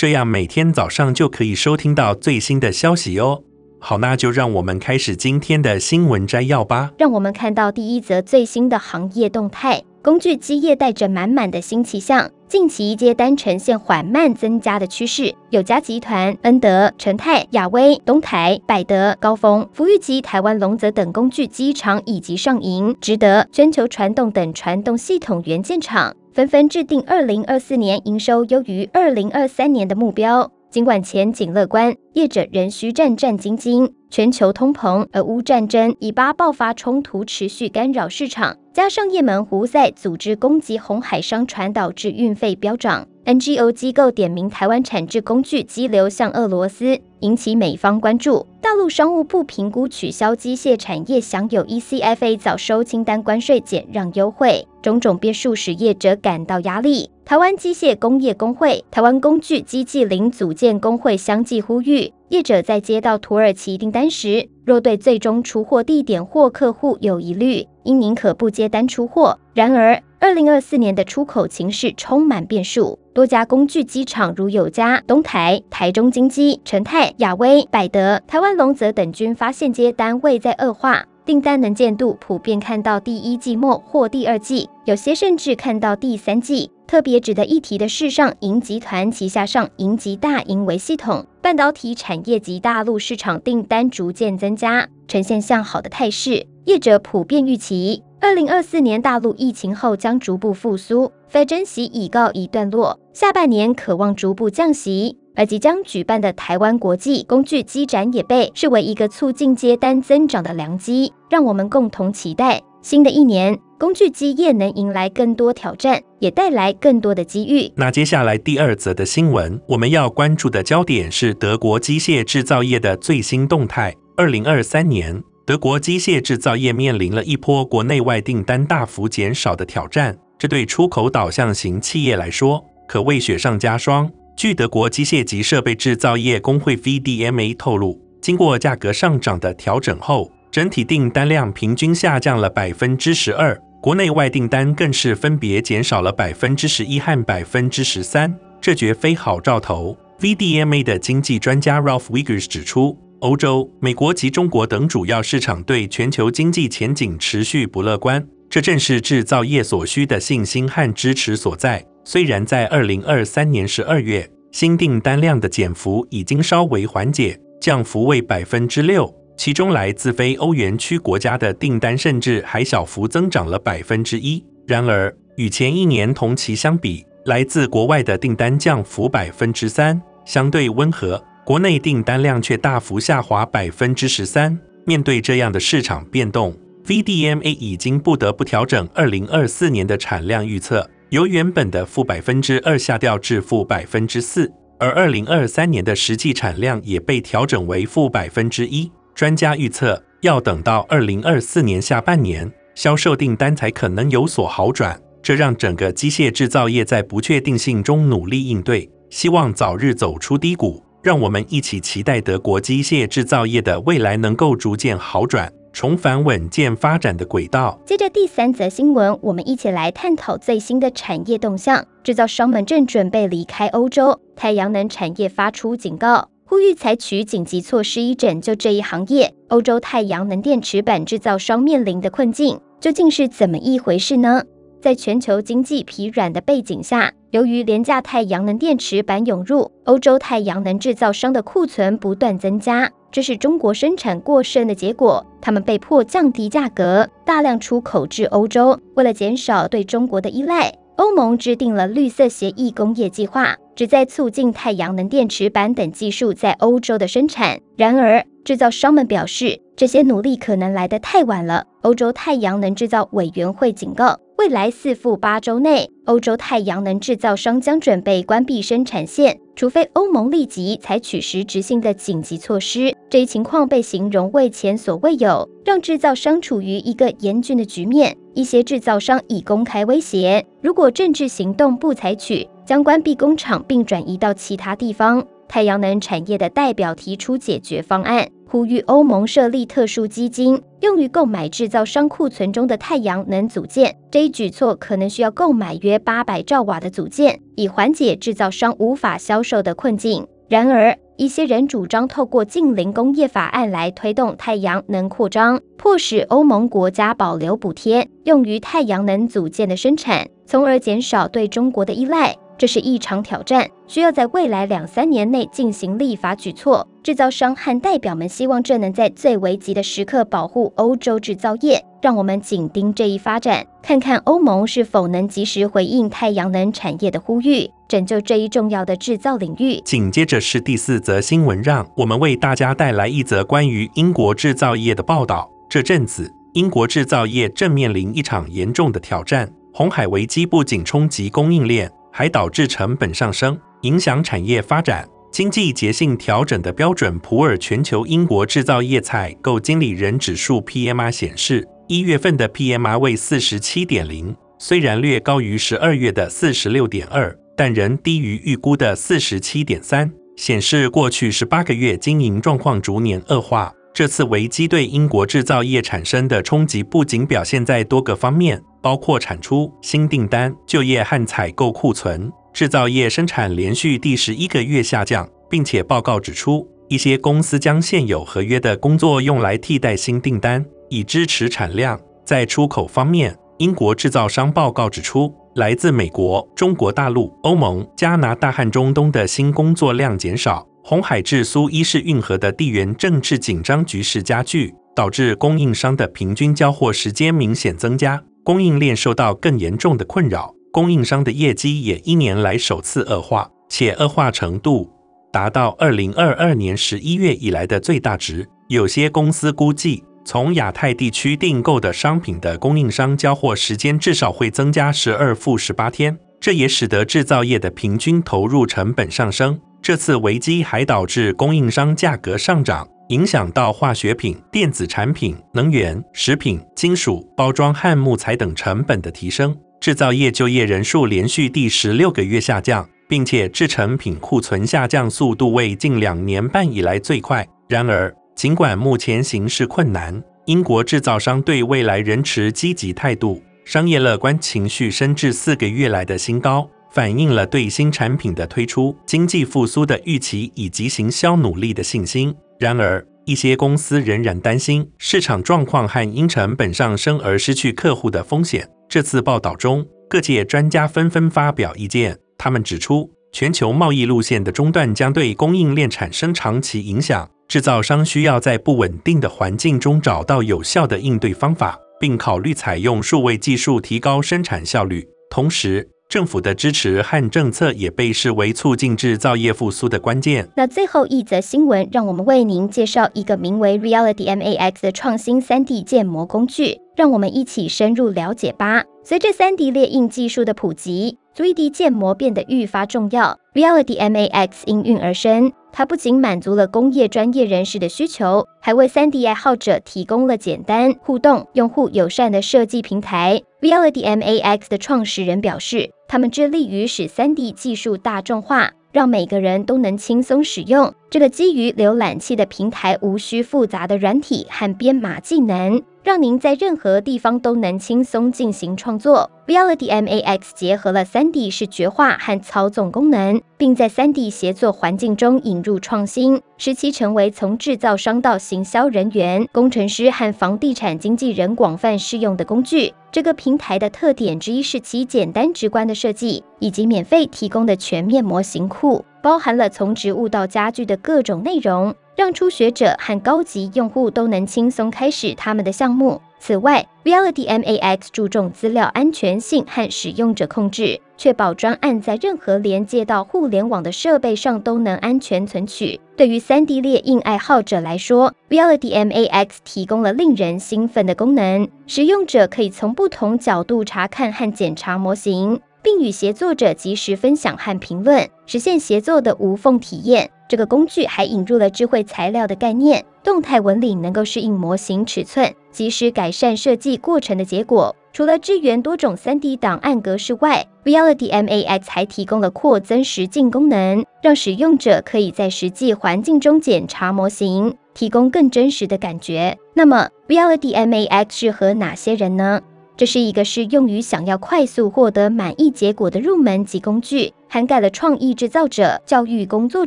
这样每天早上就可以收听到最新的消息哦。好，那就让我们开始今天的新闻摘要吧。让我们看到第一则最新的行业动态。工具机业带着满满的新气象，近期接单呈现缓慢增加的趋势。有嘉集团、恩德、成泰、亚威、东台、百德、高峰、福裕及台湾龙泽等工具机厂，以及上银、值得、全球传动等传动系统元件厂，纷纷制定二零二四年营收优于二零二三年的目标。尽管前景乐观，业者仍需战战兢兢。全球通膨、俄乌战争、以巴爆发冲突持续干扰市场，加上也门胡塞组织攻击红海商船，导致运费飙涨。NGO 机构点名台湾产制工具机流向俄罗斯，引起美方关注。大陆商务部评估取消机械产业享有 ECFA 早收清单关税减让优惠，种种变数使业者感到压力。台湾机械工业工会、台湾工具机器零组件工会相继呼吁，业者在接到土耳其订单时，若对最终出货地点或客户有疑虑，应宁可不接单出货。然而，二零二四年的出口情势充满变数，多家工具机厂如友嘉、东台、台中精机、成泰、亚威、百德、台湾龙泽等均发现接单未在恶化，订单能见度普遍看到第一季末或第二季，有些甚至看到第三季。特别值得一提的是，上银集团旗下上银及大银微系统半导体产业及大陆市场订单逐渐增加，呈现向好的态势。业者普遍预期，二零二四年大陆疫情后将逐步复苏，非征息已告一段落，下半年可望逐步降息。而即将举办的台湾国际工具机展也被视为一个促进接单增长的良机，让我们共同期待新的一年。工具机业能迎来更多挑战，也带来更多的机遇。那接下来第二则的新闻，我们要关注的焦点是德国机械制造业的最新动态。二零二三年，德国机械制造业面临了一波国内外订单大幅减少的挑战，这对出口导向型企业来说可谓雪上加霜。据德国机械及设备制造业工会 VDMA 透露，经过价格上涨的调整后，整体订单量平均下降了百分之十二。国内外订单更是分别减少了百分之十一和百分之十三，这绝非好兆头。VDMA 的经济专家 Ralph Wiggers 指出，欧洲、美国及中国等主要市场对全球经济前景持续不乐观，这正是制造业所需的信心和支持所在。虽然在二零二三年十二月，新订单量的减幅已经稍微缓解，降幅为百分之六。其中来自非欧元区国家的订单甚至还小幅增长了百分之一。然而，与前一年同期相比，来自国外的订单降幅百分之三，相对温和。国内订单量却大幅下滑百分之十三。面对这样的市场变动，VDMA 已经不得不调整二零二四年的产量预测，由原本的负百分之二下调至负百分之四，而二零二三年的实际产量也被调整为负百分之一。专家预测，要等到二零二四年下半年，销售订单才可能有所好转。这让整个机械制造业在不确定性中努力应对，希望早日走出低谷。让我们一起期待德国机械制造业的未来能够逐渐好转，重返稳健发展的轨道。接着第三则新闻，我们一起来探讨最新的产业动向。制造商们正准备离开欧洲，太阳能产业发出警告。呼吁采取紧急措施以拯救这一行业。欧洲太阳能电池板制造商面临的困境究竟是怎么一回事呢？在全球经济疲软的背景下，由于廉价太阳能电池板涌入，欧洲太阳能制造商的库存不断增加，这是中国生产过剩的结果。他们被迫降低价格，大量出口至欧洲。为了减少对中国的依赖，欧盟制定了绿色协议工业计划。旨在促进太阳能电池板等技术在欧洲的生产。然而，制造商们表示，这些努力可能来得太晚了。欧洲太阳能制造委员会警告，未来四至八周内，欧洲太阳能制造商将准备关闭生产线，除非欧盟立即采取实质性的紧急措施。这一情况被形容为前所未有，让制造商处于一个严峻的局面。一些制造商已公开威胁，如果政治行动不采取，将关闭工厂并转移到其他地方。太阳能产业的代表提出解决方案，呼吁欧盟设立特殊基金，用于购买制造商库存中的太阳能组件。这一举措可能需要购买约八百兆瓦的组件，以缓解制造商无法销售的困境。然而，一些人主张透过净零工业法案来推动太阳能扩张，迫使欧盟国家保留补贴，用于太阳能组件的生产，从而减少对中国的依赖。这是一场挑战，需要在未来两三年内进行立法举措。制造商和代表们希望这能在最危急的时刻保护欧洲制造业。让我们紧盯这一发展，看看欧盟是否能及时回应太阳能产业的呼吁，拯救这一重要的制造领域。紧接着是第四则新闻，让我们为大家带来一则关于英国制造业的报道。这阵子，英国制造业正面临一场严重的挑战，红海危机不仅冲击供应链。还导致成本上升，影响产业发展。经济节性调整的标准普尔全球英国制造业采购经理人指数 PMI 显示，一月份的 PMI 为四十七点零，虽然略高于十二月的四十六点二，但仍低于预估的四十七点三，显示过去十八个月经营状况逐年恶化。这次危机对英国制造业产生的冲击不仅表现在多个方面。包括产出、新订单、就业和采购库存。制造业生产连续第十一个月下降，并且报告指出，一些公司将现有合约的工作用来替代新订单，以支持产量。在出口方面，英国制造商报告指出，来自美国、中国大陆、欧盟、加拿大和中东的新工作量减少。红海至苏伊士运河的地缘政治紧张局势加剧，导致供应商的平均交货时间明显增加。供应链受到更严重的困扰，供应商的业绩也一年来首次恶化，且恶化程度达到二零二二年十一月以来的最大值。有些公司估计，从亚太地区订购的商品的供应商交货时间至少会增加十二负十八天，这也使得制造业的平均投入成本上升。这次危机还导致供应商价格上涨。影响到化学品、电子产品、能源、食品、金属、包装和木材等成本的提升，制造业就业人数连续第十六个月下降，并且制成品库存下降速度为近两年半以来最快。然而，尽管目前形势困难，英国制造商对未来仍持积极态度，商业乐观情绪升至四个月来的新高，反映了对新产品的推出、经济复苏的预期以及行销努力的信心。然而，一些公司仍然担心市场状况和因成本上升而失去客户的风险。这次报道中，各界专家纷纷发表意见。他们指出，全球贸易路线的中断将对供应链产生长期影响，制造商需要在不稳定的环境中找到有效的应对方法，并考虑采用数位技术提高生产效率。同时，政府的支持和政策也被视为促进制造业复苏的关键。那最后一则新闻，让我们为您介绍一个名为 Reality MAX 的创新 3D 建模工具，让我们一起深入了解吧。随着 3D 列印技术的普及，3D 建模变得愈发重要。Reality MAX 应运而生，它不仅满足了工业专业人士的需求，还为 3D 爱好者提供了简单、互动、用户友善的设计平台。Reality MAX 的创始人表示，他们致力于使 3D 技术大众化，让每个人都能轻松使用。这个基于浏览器的平台，无需复杂的软体和编码技能。让您在任何地方都能轻松进行创作。Reality MAX 结合了 3D 视觉化和操纵功能，并在 3D 协作环境中引入创新，使其成为从制造商到行销人员、工程师和房地产经纪人广泛适用的工具。这个平台的特点之一是其简单直观的设计，以及免费提供的全面模型库，包含了从植物到家具的各种内容。让初学者和高级用户都能轻松开始他们的项目。此外，Reality MAX 注重资料安全性和使用者控制，确保专案在任何连接到互联网的设备上都能安全存取。对于 3D 列印爱好者来说，Reality MAX 提供了令人兴奋的功能：使用者可以从不同角度查看和检查模型。并与协作者及时分享和评论，实现协作的无缝体验。这个工具还引入了智慧材料的概念，动态纹理能够适应模型尺寸，及时改善设计过程的结果。除了支援多种 3D 档案格式外，Reality MAX 还提供了扩增实境功能，让使用者可以在实际环境中检查模型，提供更真实的感觉。那么，Reality MAX 适合哪些人呢？这是一个适用于想要快速获得满意结果的入门级工具，涵盖了创意制造者、教育工作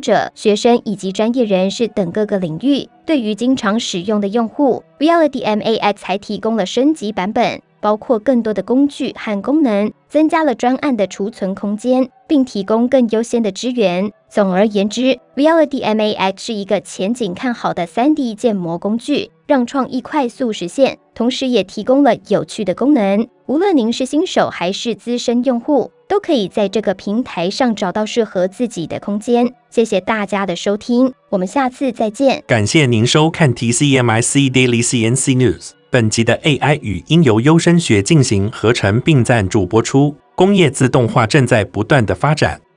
者、学生以及专业人士等各个领域。对于经常使用的用户，Reality MAX 还提供了升级版本。包括更多的工具和功能，增加了专案的储存空间，并提供更优先的支援。总而言之，Reality MAX 是一个前景看好的 3D 建模工具，让创意快速实现，同时也提供了有趣的功能。无论您是新手还是资深用户，都可以在这个平台上找到适合自己的空间。谢谢大家的收听，我们下次再见。感谢您收看 TCMIC Daily CNC News。本集的 AI 语音由优声学进行合成并赞助播出。工业自动化正在不断的发展，